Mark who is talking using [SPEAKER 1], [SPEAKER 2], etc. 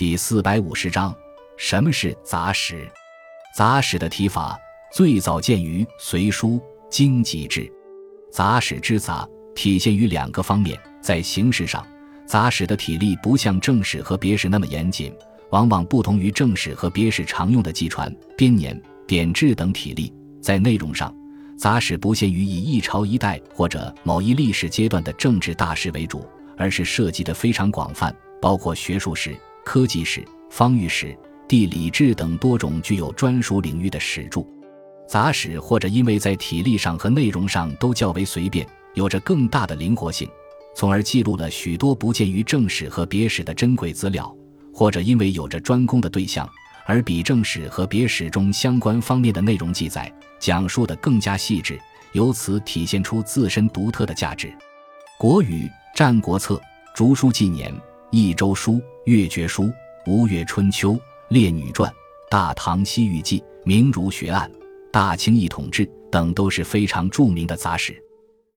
[SPEAKER 1] 第四百五十章，什么是杂史？杂史的提法最早见于《隋书·经籍志》。杂史之杂，体现于两个方面。在形式上，杂史的体例不像正史和别史那么严谨，往往不同于正史和别史常用的纪传、编年、典制等体例。在内容上，杂史不限于以一朝一代或者某一历史阶段的政治大事为主，而是涉及的非常广泛，包括学术史。科技史、方域史、地理志等多种具有专属领域的史著，杂史或者因为在体力上和内容上都较为随便，有着更大的灵活性，从而记录了许多不见于正史和别史的珍贵资料；或者因为有着专攻的对象，而比正史和别史中相关方面的内容记载讲述的更加细致，由此体现出自身独特的价值。《国语》《战国策》《竹书纪年》。《益州书》《越绝书》《吴越春秋》《列女传》《大唐西域记》《明儒学案》《大清一统志》等都是非常著名的杂史。